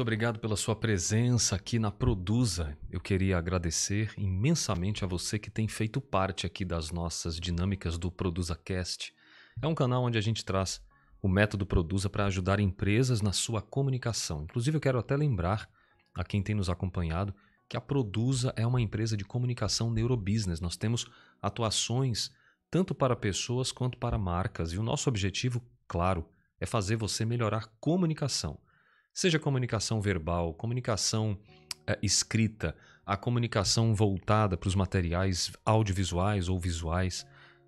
obrigado pela sua presença aqui na Produza. Eu queria agradecer imensamente a você que tem feito parte aqui das nossas dinâmicas do Produza Cast. É um canal onde a gente traz o método Produza para ajudar empresas na sua comunicação. Inclusive, eu quero até lembrar a quem tem nos acompanhado que a Produza é uma empresa de comunicação neurobusiness. Nós temos atuações tanto para pessoas quanto para marcas. E o nosso objetivo, claro, é fazer você melhorar comunicação. Seja comunicação verbal, comunicação é, escrita, a comunicação voltada para os materiais audiovisuais ou visuais,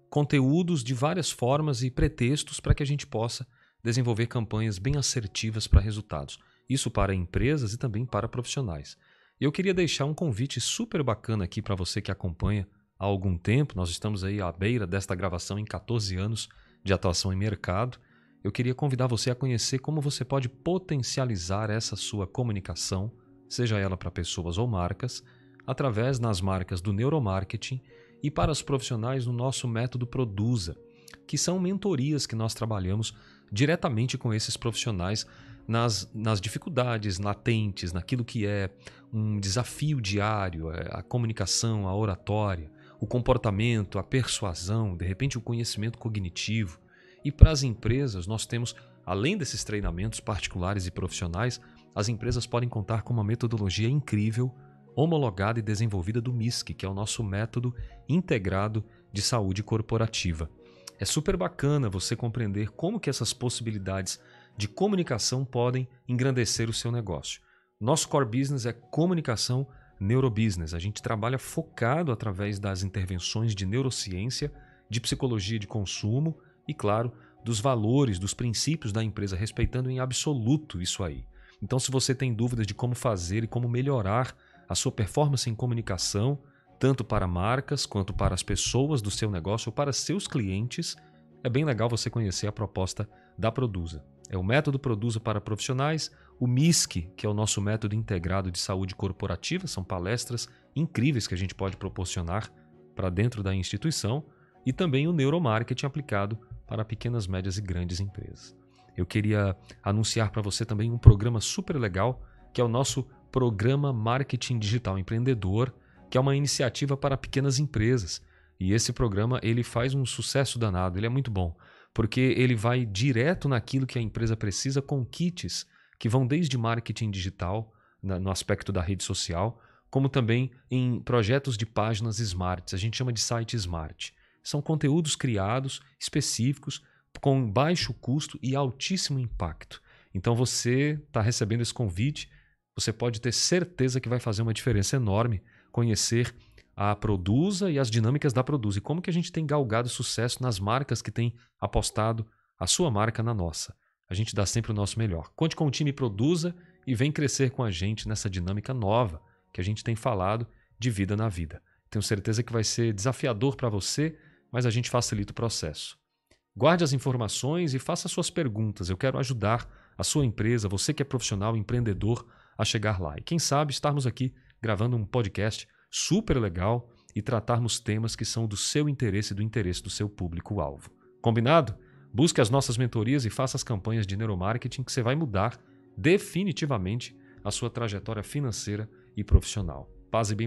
conteúdos de várias formas e pretextos para que a gente possa desenvolver campanhas bem assertivas para resultados. Isso para empresas e também para profissionais. Eu queria deixar um convite super bacana aqui para você que acompanha há algum tempo. Nós estamos aí à beira desta gravação em 14 anos de atuação em mercado eu queria convidar você a conhecer como você pode potencializar essa sua comunicação, seja ela para pessoas ou marcas, através nas marcas do neuromarketing e para os profissionais no nosso método Produza, que são mentorias que nós trabalhamos diretamente com esses profissionais nas, nas dificuldades latentes, naquilo que é um desafio diário, é, a comunicação, a oratória, o comportamento, a persuasão, de repente o conhecimento cognitivo, e para as empresas, nós temos, além desses treinamentos particulares e profissionais, as empresas podem contar com uma metodologia incrível, homologada e desenvolvida do MISC, que é o nosso método integrado de saúde corporativa. É super bacana você compreender como que essas possibilidades de comunicação podem engrandecer o seu negócio. Nosso core business é comunicação neurobusiness. A gente trabalha focado através das intervenções de neurociência, de psicologia de consumo, e, claro, dos valores, dos princípios da empresa, respeitando em absoluto isso aí. Então, se você tem dúvidas de como fazer e como melhorar a sua performance em comunicação, tanto para marcas quanto para as pessoas do seu negócio ou para seus clientes, é bem legal você conhecer a proposta da Produza. É o método Produza para profissionais, o MISC, que é o nosso método integrado de saúde corporativa, são palestras incríveis que a gente pode proporcionar para dentro da instituição, e também o neuromarketing aplicado para pequenas, médias e grandes empresas. Eu queria anunciar para você também um programa super legal, que é o nosso Programa Marketing Digital Empreendedor, que é uma iniciativa para pequenas empresas. E esse programa ele faz um sucesso danado, ele é muito bom, porque ele vai direto naquilo que a empresa precisa com kits que vão desde marketing digital, no aspecto da rede social, como também em projetos de páginas smarts, a gente chama de site smart. São conteúdos criados específicos com baixo custo e altíssimo impacto. Então você está recebendo esse convite, você pode ter certeza que vai fazer uma diferença enorme conhecer a Produza e as dinâmicas da Produza e como que a gente tem galgado sucesso nas marcas que têm apostado a sua marca na nossa. A gente dá sempre o nosso melhor. Conte com o time Produza e vem crescer com a gente nessa dinâmica nova que a gente tem falado de vida na vida. Tenho certeza que vai ser desafiador para você mas a gente facilita o processo. Guarde as informações e faça suas perguntas. Eu quero ajudar a sua empresa, você que é profissional, empreendedor, a chegar lá. E quem sabe estarmos aqui gravando um podcast super legal e tratarmos temas que são do seu interesse e do interesse do seu público-alvo. Combinado? Busque as nossas mentorias e faça as campanhas de neuromarketing que você vai mudar definitivamente a sua trajetória financeira e profissional. Paz e bem